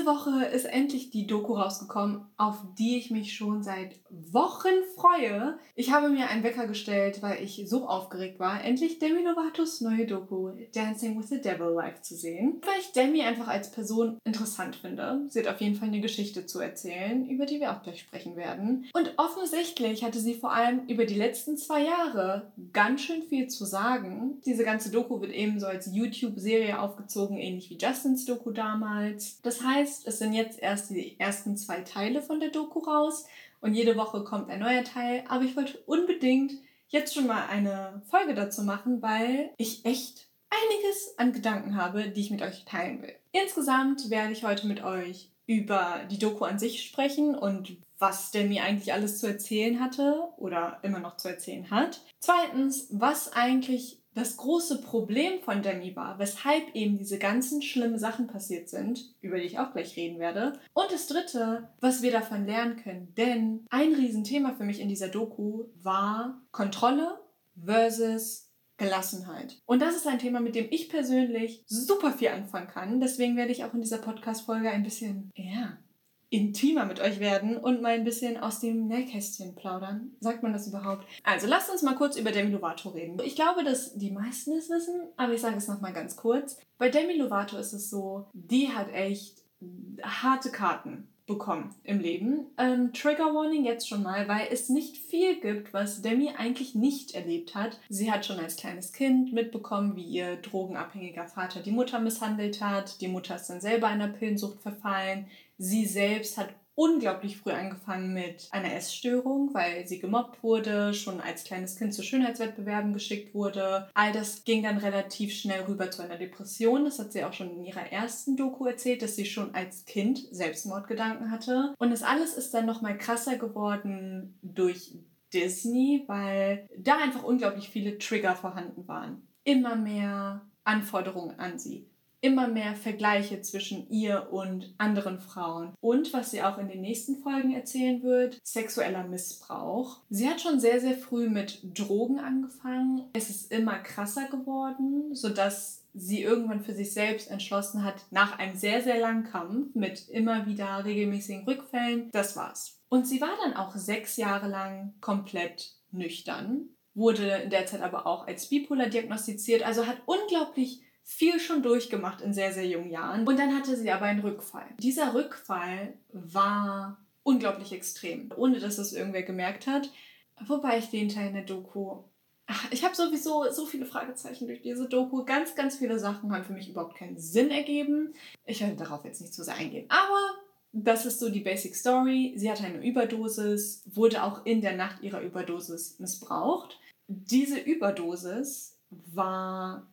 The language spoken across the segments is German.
Letzte Woche ist endlich die Doku rausgekommen, auf die ich mich schon seit Wochen freue. Ich habe mir einen Wecker gestellt, weil ich so aufgeregt war, endlich Demi Lovatos neue Doku Dancing with the Devil live zu sehen. Weil ich Demi einfach als Person interessant finde. Sie hat auf jeden Fall eine Geschichte zu erzählen, über die wir auch gleich sprechen werden. Und offensichtlich hatte sie vor allem über die letzten zwei Jahre ganz schön viel zu sagen. Diese ganze Doku wird eben so als YouTube-Serie aufgezogen, ähnlich wie Justins Doku damals. Das heißt, es sind jetzt erst die ersten zwei Teile von der Doku raus und jede Woche kommt ein neuer Teil. Aber ich wollte unbedingt jetzt schon mal eine Folge dazu machen, weil ich echt einiges an Gedanken habe, die ich mit euch teilen will. Insgesamt werde ich heute mit euch über die Doku an sich sprechen und was Demi eigentlich alles zu erzählen hatte oder immer noch zu erzählen hat. Zweitens, was eigentlich das große Problem von Demi war, weshalb eben diese ganzen schlimmen Sachen passiert sind, über die ich auch gleich reden werde. Und das dritte, was wir davon lernen können. Denn ein Riesenthema für mich in dieser Doku war Kontrolle versus Gelassenheit. Und das ist ein Thema, mit dem ich persönlich super viel anfangen kann. Deswegen werde ich auch in dieser Podcast-Folge ein bisschen, ja, intimer mit euch werden und mal ein bisschen aus dem Nähkästchen plaudern. Sagt man das überhaupt? Also lasst uns mal kurz über Demi Lovato reden. Ich glaube, dass die meisten es wissen, aber ich sage es nochmal ganz kurz. Bei Demi Lovato ist es so, die hat echt harte Karten bekommen im Leben. Ähm, Trigger Warning jetzt schon mal, weil es nicht viel gibt, was Demi eigentlich nicht erlebt hat. Sie hat schon als kleines Kind mitbekommen, wie ihr drogenabhängiger Vater die Mutter misshandelt hat. Die Mutter ist dann selber einer Pillensucht verfallen. Sie selbst hat unglaublich früh angefangen mit einer Essstörung, weil sie gemobbt wurde, schon als kleines Kind zu Schönheitswettbewerben geschickt wurde. All das ging dann relativ schnell rüber zu einer Depression. Das hat sie auch schon in ihrer ersten Doku erzählt, dass sie schon als Kind Selbstmordgedanken hatte. Und das alles ist dann nochmal krasser geworden durch Disney, weil da einfach unglaublich viele Trigger vorhanden waren. Immer mehr Anforderungen an sie immer mehr Vergleiche zwischen ihr und anderen Frauen. Und was sie auch in den nächsten Folgen erzählen wird, sexueller Missbrauch. Sie hat schon sehr, sehr früh mit Drogen angefangen. Es ist immer krasser geworden, sodass sie irgendwann für sich selbst entschlossen hat, nach einem sehr, sehr langen Kampf mit immer wieder regelmäßigen Rückfällen, das war's. Und sie war dann auch sechs Jahre lang komplett nüchtern, wurde in der Zeit aber auch als bipolar diagnostiziert, also hat unglaublich viel schon durchgemacht in sehr, sehr jungen Jahren. Und dann hatte sie aber einen Rückfall. Dieser Rückfall war unglaublich extrem, ohne dass es irgendwer gemerkt hat. Wobei ich den Teil in der Doku. Ach, ich habe sowieso so viele Fragezeichen durch diese Doku. Ganz, ganz viele Sachen haben für mich überhaupt keinen Sinn ergeben. Ich werde darauf jetzt nicht zu sehr eingehen. Aber das ist so die Basic Story. Sie hatte eine Überdosis, wurde auch in der Nacht ihrer Überdosis missbraucht. Diese Überdosis war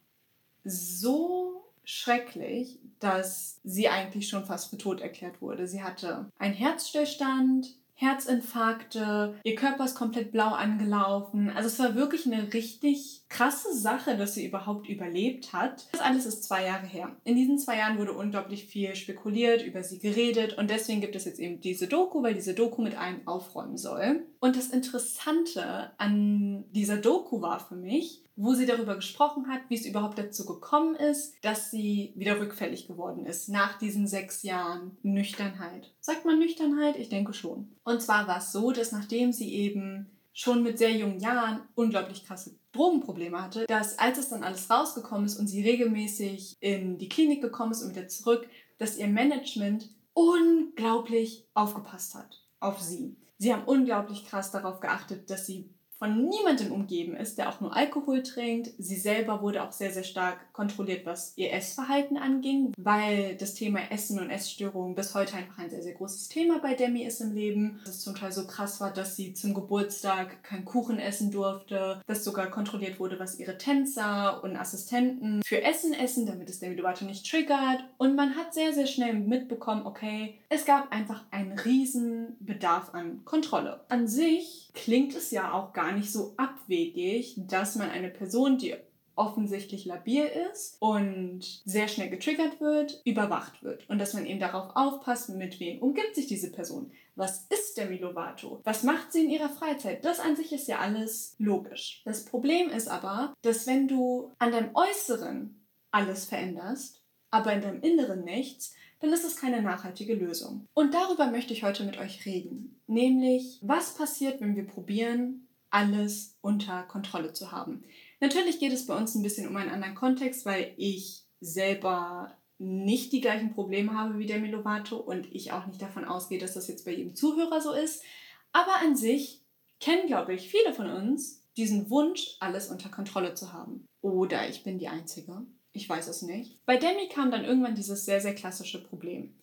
so schrecklich, dass sie eigentlich schon fast für tot erklärt wurde. Sie hatte einen Herzstillstand, Herzinfarkte, ihr Körper ist komplett blau angelaufen. Also es war wirklich eine richtig krasse Sache, dass sie überhaupt überlebt hat. Das alles ist zwei Jahre her. In diesen zwei Jahren wurde unglaublich viel spekuliert, über sie geredet und deswegen gibt es jetzt eben diese Doku, weil diese Doku mit einem aufräumen soll. Und das Interessante an dieser Doku war für mich, wo sie darüber gesprochen hat, wie es überhaupt dazu gekommen ist, dass sie wieder rückfällig geworden ist nach diesen sechs Jahren Nüchternheit. Sagt man Nüchternheit? Ich denke schon. Und zwar war es so, dass nachdem sie eben schon mit sehr jungen Jahren unglaublich krasse Drogenprobleme hatte, dass als es dann alles rausgekommen ist und sie regelmäßig in die Klinik gekommen ist und wieder zurück, dass ihr Management unglaublich aufgepasst hat auf sie. Sie haben unglaublich krass darauf geachtet, dass sie von niemandem umgeben ist, der auch nur Alkohol trinkt. Sie selber wurde auch sehr, sehr stark kontrolliert, was ihr Essverhalten anging, weil das Thema Essen und Essstörungen bis heute einfach ein sehr, sehr großes Thema bei Demi ist im Leben. Dass es zum Teil so krass war, dass sie zum Geburtstag keinen Kuchen essen durfte, dass sogar kontrolliert wurde, was ihre Tänzer und Assistenten für Essen essen, damit es Demi Lovato nicht triggert. Und man hat sehr, sehr schnell mitbekommen, okay, es gab einfach einen riesen Bedarf an Kontrolle. An sich klingt es ja auch gar nicht so abwegig, dass man eine Person, die offensichtlich labil ist und sehr schnell getriggert wird, überwacht wird. Und dass man eben darauf aufpasst, mit wem umgibt sich diese Person. Was ist Demi Lovato? Was macht sie in ihrer Freizeit? Das an sich ist ja alles logisch. Das Problem ist aber, dass wenn du an deinem Äußeren alles veränderst, aber in deinem Inneren nichts, dann ist es keine nachhaltige Lösung. Und darüber möchte ich heute mit euch reden. Nämlich, was passiert, wenn wir probieren, alles unter Kontrolle zu haben. Natürlich geht es bei uns ein bisschen um einen anderen Kontext, weil ich selber nicht die gleichen Probleme habe wie der Milovato und ich auch nicht davon ausgehe, dass das jetzt bei jedem Zuhörer so ist. Aber an sich kennen, glaube ich, viele von uns diesen Wunsch, alles unter Kontrolle zu haben. Oder ich bin die Einzige. Ich weiß es nicht. Bei Demi kam dann irgendwann dieses sehr, sehr klassische Problem.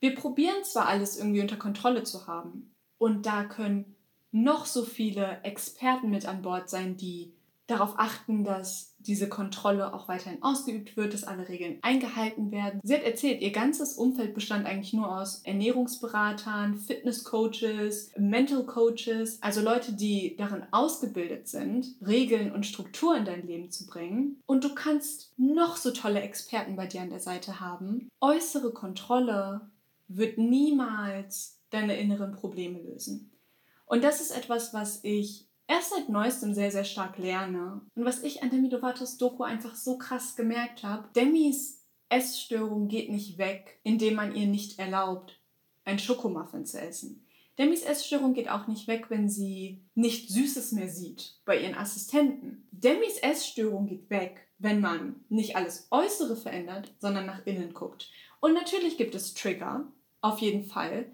Wir probieren zwar alles irgendwie unter Kontrolle zu haben und da können noch so viele Experten mit an Bord sein, die darauf achten, dass diese Kontrolle auch weiterhin ausgeübt wird, dass alle Regeln eingehalten werden. Sie hat erzählt, ihr ganzes Umfeld bestand eigentlich nur aus Ernährungsberatern, Fitnesscoaches, Mental Coaches, also Leute, die darin ausgebildet sind, Regeln und Strukturen in dein Leben zu bringen. Und du kannst noch so tolle Experten bei dir an der Seite haben. Äußere Kontrolle wird niemals deine inneren Probleme lösen. Und das ist etwas, was ich erst seit neuestem sehr, sehr stark lerne. Und was ich an Demi Lovato's Doku einfach so krass gemerkt habe, Demis Essstörung geht nicht weg, indem man ihr nicht erlaubt, ein Schokomuffin zu essen. Demis Essstörung geht auch nicht weg, wenn sie nicht Süßes mehr sieht bei ihren Assistenten. Demis Essstörung geht weg, wenn man nicht alles Äußere verändert, sondern nach innen guckt. Und natürlich gibt es Trigger, auf jeden Fall.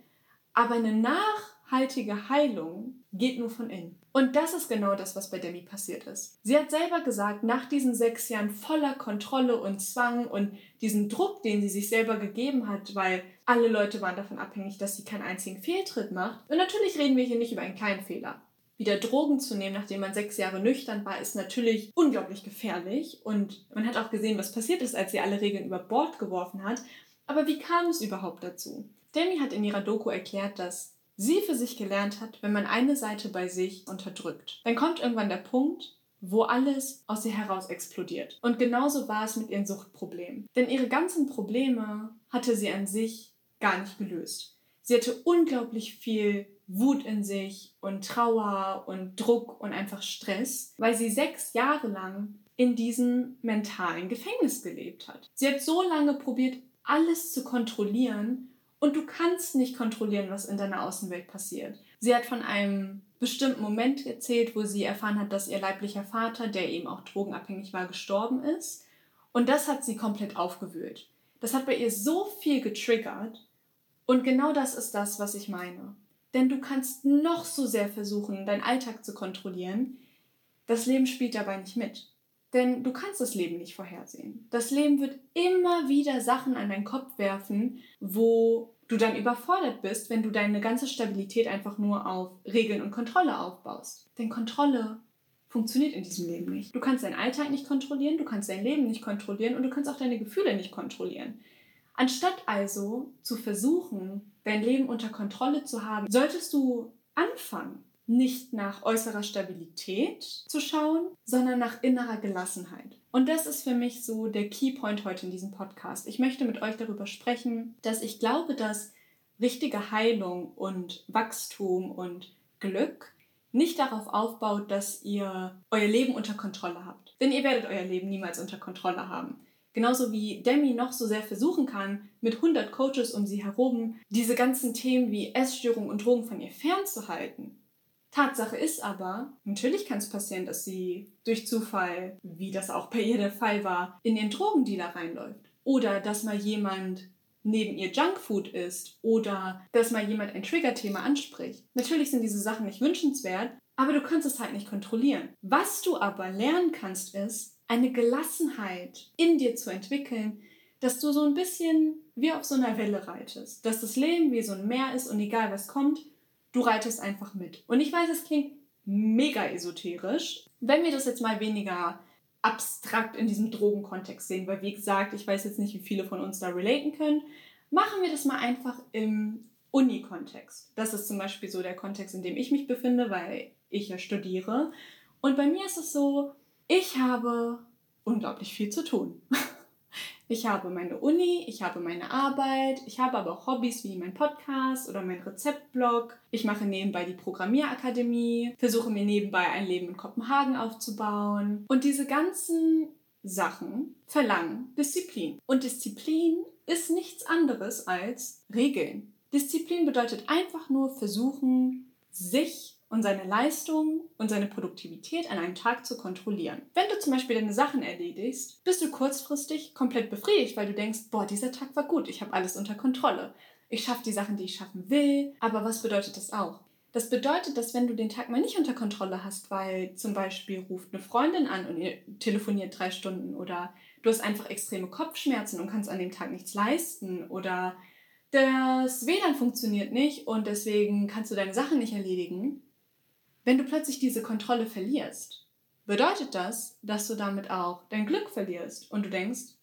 Aber eine nachhaltige Heilung geht nur von innen. Und das ist genau das, was bei Demi passiert ist. Sie hat selber gesagt, nach diesen sechs Jahren voller Kontrolle und Zwang und diesen Druck, den sie sich selber gegeben hat, weil alle Leute waren davon abhängig, dass sie keinen einzigen Fehltritt macht. Und natürlich reden wir hier nicht über einen kleinen Fehler. Wieder Drogen zu nehmen, nachdem man sechs Jahre nüchtern war, ist natürlich unglaublich gefährlich. Und man hat auch gesehen, was passiert ist, als sie alle Regeln über Bord geworfen hat. Aber wie kam es überhaupt dazu? Demi hat in ihrer Doku erklärt, dass sie für sich gelernt hat, wenn man eine Seite bei sich unterdrückt, dann kommt irgendwann der Punkt, wo alles aus ihr heraus explodiert. Und genauso war es mit ihren Suchtproblemen. Denn ihre ganzen Probleme hatte sie an sich gar nicht gelöst. Sie hatte unglaublich viel Wut in sich und Trauer und Druck und einfach Stress, weil sie sechs Jahre lang in diesem mentalen Gefängnis gelebt hat. Sie hat so lange probiert, alles zu kontrollieren und du kannst nicht kontrollieren, was in deiner Außenwelt passiert. Sie hat von einem bestimmten Moment erzählt, wo sie erfahren hat, dass ihr leiblicher Vater, der eben auch drogenabhängig war, gestorben ist. Und das hat sie komplett aufgewühlt. Das hat bei ihr so viel getriggert. Und genau das ist das, was ich meine. Denn du kannst noch so sehr versuchen, deinen Alltag zu kontrollieren. Das Leben spielt dabei nicht mit. Denn du kannst das Leben nicht vorhersehen. Das Leben wird immer wieder Sachen an deinen Kopf werfen, wo du dann überfordert bist, wenn du deine ganze Stabilität einfach nur auf Regeln und Kontrolle aufbaust. Denn Kontrolle funktioniert in diesem Leben nicht. Du kannst deinen Alltag nicht kontrollieren, du kannst dein Leben nicht kontrollieren und du kannst auch deine Gefühle nicht kontrollieren. Anstatt also zu versuchen, dein Leben unter Kontrolle zu haben, solltest du anfangen, nicht nach äußerer Stabilität zu schauen, sondern nach innerer Gelassenheit. Und das ist für mich so der Keypoint heute in diesem Podcast. Ich möchte mit euch darüber sprechen, dass ich glaube, dass richtige Heilung und Wachstum und Glück nicht darauf aufbaut, dass ihr euer Leben unter Kontrolle habt. Denn ihr werdet euer Leben niemals unter Kontrolle haben. Genauso wie Demi noch so sehr versuchen kann, mit 100 Coaches um sie herum diese ganzen Themen wie Essstörung und Drogen von ihr fernzuhalten, Tatsache ist aber, natürlich kann es passieren, dass sie durch Zufall, wie das auch bei ihr der Fall war, in den Drogendealer reinläuft. Oder dass mal jemand neben ihr Junkfood isst oder dass mal jemand ein Triggerthema anspricht. Natürlich sind diese Sachen nicht wünschenswert, aber du kannst es halt nicht kontrollieren. Was du aber lernen kannst, ist, eine Gelassenheit in dir zu entwickeln, dass du so ein bisschen wie auf so einer Welle reitest. Dass das Leben wie so ein Meer ist und egal was kommt, Du reitest einfach mit. Und ich weiß, es klingt mega esoterisch. Wenn wir das jetzt mal weniger abstrakt in diesem Drogenkontext sehen, weil wie gesagt, ich weiß jetzt nicht, wie viele von uns da relaten können, machen wir das mal einfach im Uni-Kontext. Das ist zum Beispiel so der Kontext, in dem ich mich befinde, weil ich ja studiere. Und bei mir ist es so, ich habe unglaublich viel zu tun. Ich habe meine Uni, ich habe meine Arbeit, ich habe aber auch Hobbys wie mein Podcast oder mein Rezeptblog. Ich mache nebenbei die Programmierakademie, versuche mir nebenbei ein Leben in Kopenhagen aufzubauen. Und diese ganzen Sachen verlangen Disziplin. Und Disziplin ist nichts anderes als Regeln. Disziplin bedeutet einfach nur versuchen, sich und seine Leistung und seine Produktivität an einem Tag zu kontrollieren. Wenn du zum Beispiel deine Sachen erledigst, bist du kurzfristig komplett befriedigt, weil du denkst, boah, dieser Tag war gut, ich habe alles unter Kontrolle. Ich schaffe die Sachen, die ich schaffen will. Aber was bedeutet das auch? Das bedeutet, dass wenn du den Tag mal nicht unter Kontrolle hast, weil zum Beispiel ruft eine Freundin an und ihr telefoniert drei Stunden oder du hast einfach extreme Kopfschmerzen und kannst an dem Tag nichts leisten oder das WLAN funktioniert nicht und deswegen kannst du deine Sachen nicht erledigen, wenn du plötzlich diese Kontrolle verlierst, bedeutet das, dass du damit auch dein Glück verlierst und du denkst,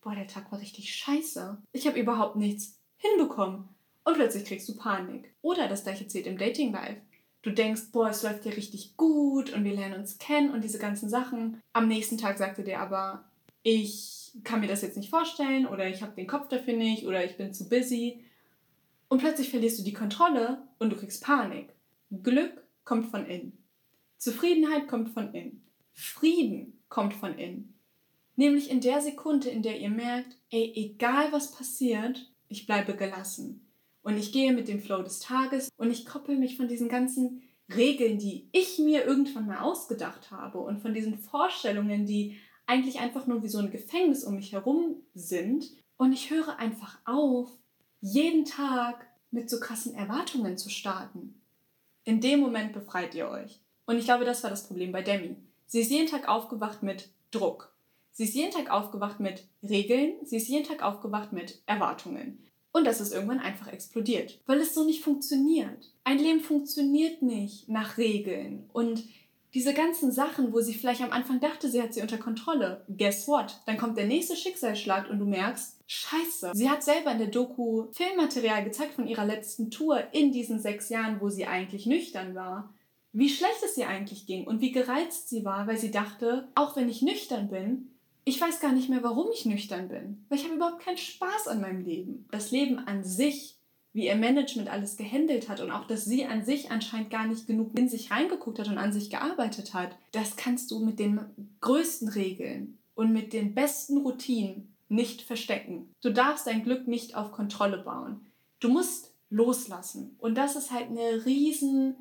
boah, der Tag war richtig scheiße. Ich habe überhaupt nichts hinbekommen. Und plötzlich kriegst du Panik. Oder das gleiche zählt im Dating Life. Du denkst, boah, es läuft dir richtig gut und wir lernen uns kennen und diese ganzen Sachen. Am nächsten Tag sagt er dir aber, ich kann mir das jetzt nicht vorstellen oder ich habe den Kopf dafür nicht oder ich bin zu busy. Und plötzlich verlierst du die Kontrolle und du kriegst Panik. Glück kommt von innen. Zufriedenheit kommt von innen. Frieden kommt von innen. Nämlich in der Sekunde, in der ihr merkt, ey, egal was passiert, ich bleibe gelassen. Und ich gehe mit dem Flow des Tages und ich koppel mich von diesen ganzen Regeln, die ich mir irgendwann mal ausgedacht habe und von diesen Vorstellungen, die eigentlich einfach nur wie so ein Gefängnis um mich herum sind. Und ich höre einfach auf, jeden Tag mit so krassen Erwartungen zu starten. In dem Moment befreit ihr euch. Und ich glaube, das war das Problem bei Demi. Sie ist jeden Tag aufgewacht mit Druck. Sie ist jeden Tag aufgewacht mit Regeln. Sie ist jeden Tag aufgewacht mit Erwartungen. Und das ist irgendwann einfach explodiert, weil es so nicht funktioniert. Ein Leben funktioniert nicht nach Regeln. Und diese ganzen Sachen, wo sie vielleicht am Anfang dachte, sie hat sie unter Kontrolle, guess what? Dann kommt der nächste Schicksalsschlag und du merkst, scheiße. Sie hat selber in der Doku Filmmaterial gezeigt von ihrer letzten Tour in diesen sechs Jahren, wo sie eigentlich nüchtern war. Wie schlecht es ihr eigentlich ging und wie gereizt sie war, weil sie dachte, auch wenn ich nüchtern bin, ich weiß gar nicht mehr, warum ich nüchtern bin, weil ich habe überhaupt keinen Spaß an meinem Leben. Das Leben an sich wie ihr Management alles gehandelt hat und auch, dass sie an sich anscheinend gar nicht genug in sich reingeguckt hat und an sich gearbeitet hat, das kannst du mit den größten Regeln und mit den besten Routinen nicht verstecken. Du darfst dein Glück nicht auf Kontrolle bauen. Du musst loslassen. Und das ist halt eine riesen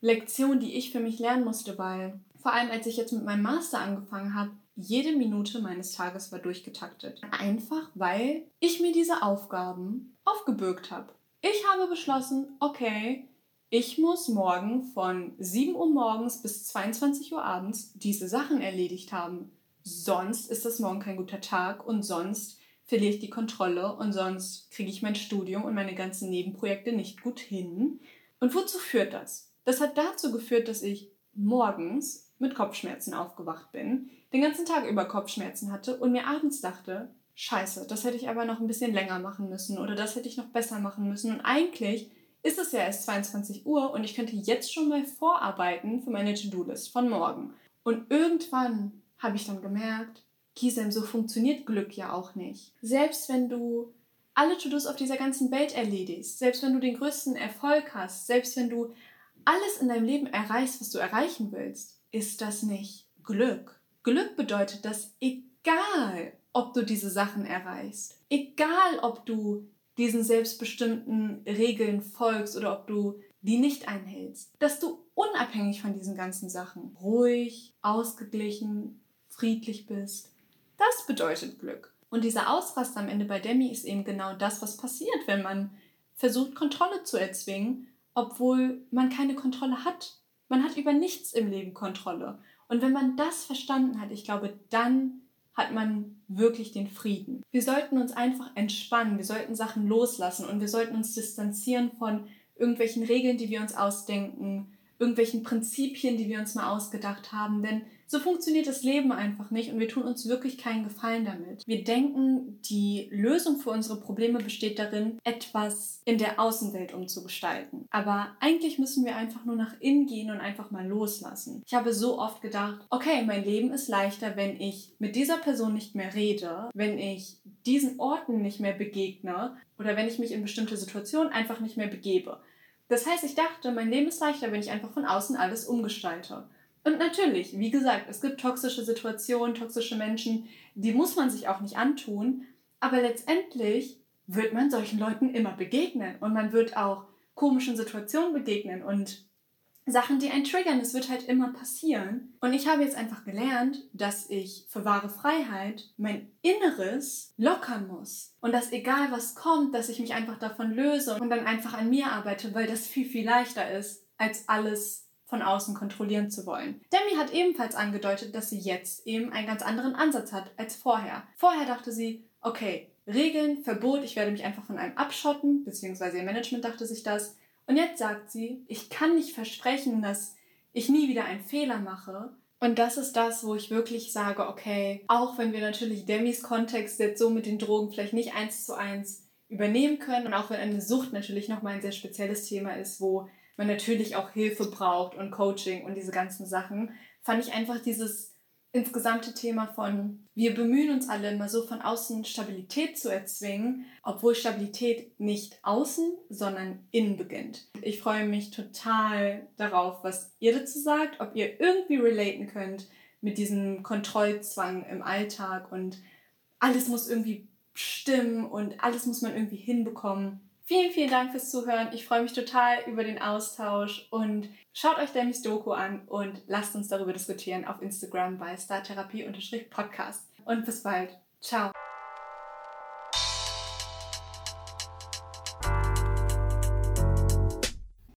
Lektion, die ich für mich lernen musste, weil vor allem als ich jetzt mit meinem Master angefangen habe, jede Minute meines Tages war durchgetaktet. Einfach weil ich mir diese Aufgaben aufgebürgt habe. Ich habe beschlossen, okay, ich muss morgen von 7 Uhr morgens bis 22 Uhr abends diese Sachen erledigt haben. Sonst ist das morgen kein guter Tag und sonst verliere ich die Kontrolle und sonst kriege ich mein Studium und meine ganzen Nebenprojekte nicht gut hin. Und wozu führt das? Das hat dazu geführt, dass ich morgens mit Kopfschmerzen aufgewacht bin, den ganzen Tag über Kopfschmerzen hatte und mir abends dachte, scheiße, das hätte ich aber noch ein bisschen länger machen müssen oder das hätte ich noch besser machen müssen. Und eigentlich ist es ja erst 22 Uhr und ich könnte jetzt schon mal vorarbeiten für meine To-Do-List von morgen. Und irgendwann habe ich dann gemerkt, Gisem, so funktioniert Glück ja auch nicht. Selbst wenn du alle To-Dos auf dieser ganzen Welt erledigst, selbst wenn du den größten Erfolg hast, selbst wenn du alles in deinem Leben erreichst, was du erreichen willst, ist das nicht Glück. Glück bedeutet, dass egal, ob du diese Sachen erreichst. Egal, ob du diesen selbstbestimmten Regeln folgst oder ob du die nicht einhältst. Dass du unabhängig von diesen ganzen Sachen ruhig, ausgeglichen, friedlich bist. Das bedeutet Glück. Und dieser Ausrast am Ende bei Demi ist eben genau das, was passiert, wenn man versucht, Kontrolle zu erzwingen, obwohl man keine Kontrolle hat. Man hat über nichts im Leben Kontrolle. Und wenn man das verstanden hat, ich glaube, dann hat man wirklich den Frieden. Wir sollten uns einfach entspannen, wir sollten Sachen loslassen und wir sollten uns distanzieren von irgendwelchen Regeln, die wir uns ausdenken, irgendwelchen Prinzipien, die wir uns mal ausgedacht haben, denn so funktioniert das Leben einfach nicht und wir tun uns wirklich keinen Gefallen damit. Wir denken, die Lösung für unsere Probleme besteht darin, etwas in der Außenwelt umzugestalten. Aber eigentlich müssen wir einfach nur nach innen gehen und einfach mal loslassen. Ich habe so oft gedacht, okay, mein Leben ist leichter, wenn ich mit dieser Person nicht mehr rede, wenn ich diesen Orten nicht mehr begegne oder wenn ich mich in bestimmte Situationen einfach nicht mehr begebe. Das heißt, ich dachte, mein Leben ist leichter, wenn ich einfach von außen alles umgestalte. Und natürlich, wie gesagt, es gibt toxische Situationen, toxische Menschen, die muss man sich auch nicht antun. Aber letztendlich wird man solchen Leuten immer begegnen und man wird auch komischen Situationen begegnen und Sachen, die einen triggern. Es wird halt immer passieren. Und ich habe jetzt einfach gelernt, dass ich für wahre Freiheit mein Inneres lockern muss. Und dass egal was kommt, dass ich mich einfach davon löse und dann einfach an mir arbeite, weil das viel, viel leichter ist, als alles von außen kontrollieren zu wollen. Demi hat ebenfalls angedeutet, dass sie jetzt eben einen ganz anderen Ansatz hat als vorher. Vorher dachte sie, okay, Regeln, Verbot, ich werde mich einfach von einem abschotten, beziehungsweise ihr Management dachte sich das. Und jetzt sagt sie, ich kann nicht versprechen, dass ich nie wieder einen Fehler mache. Und das ist das, wo ich wirklich sage, okay, auch wenn wir natürlich Demis Kontext jetzt so mit den Drogen vielleicht nicht eins zu eins übernehmen können und auch wenn eine Sucht natürlich nochmal ein sehr spezielles Thema ist, wo man natürlich auch Hilfe braucht und Coaching und diese ganzen Sachen, fand ich einfach dieses insgesamte Thema von, wir bemühen uns alle immer so von außen Stabilität zu erzwingen, obwohl Stabilität nicht außen, sondern innen beginnt. Ich freue mich total darauf, was ihr dazu sagt, ob ihr irgendwie relaten könnt mit diesem Kontrollzwang im Alltag und alles muss irgendwie stimmen und alles muss man irgendwie hinbekommen. Vielen, vielen Dank fürs Zuhören. Ich freue mich total über den Austausch und schaut euch Demis Doku an und lasst uns darüber diskutieren auf Instagram bei startherapie-podcast. Und bis bald. Ciao.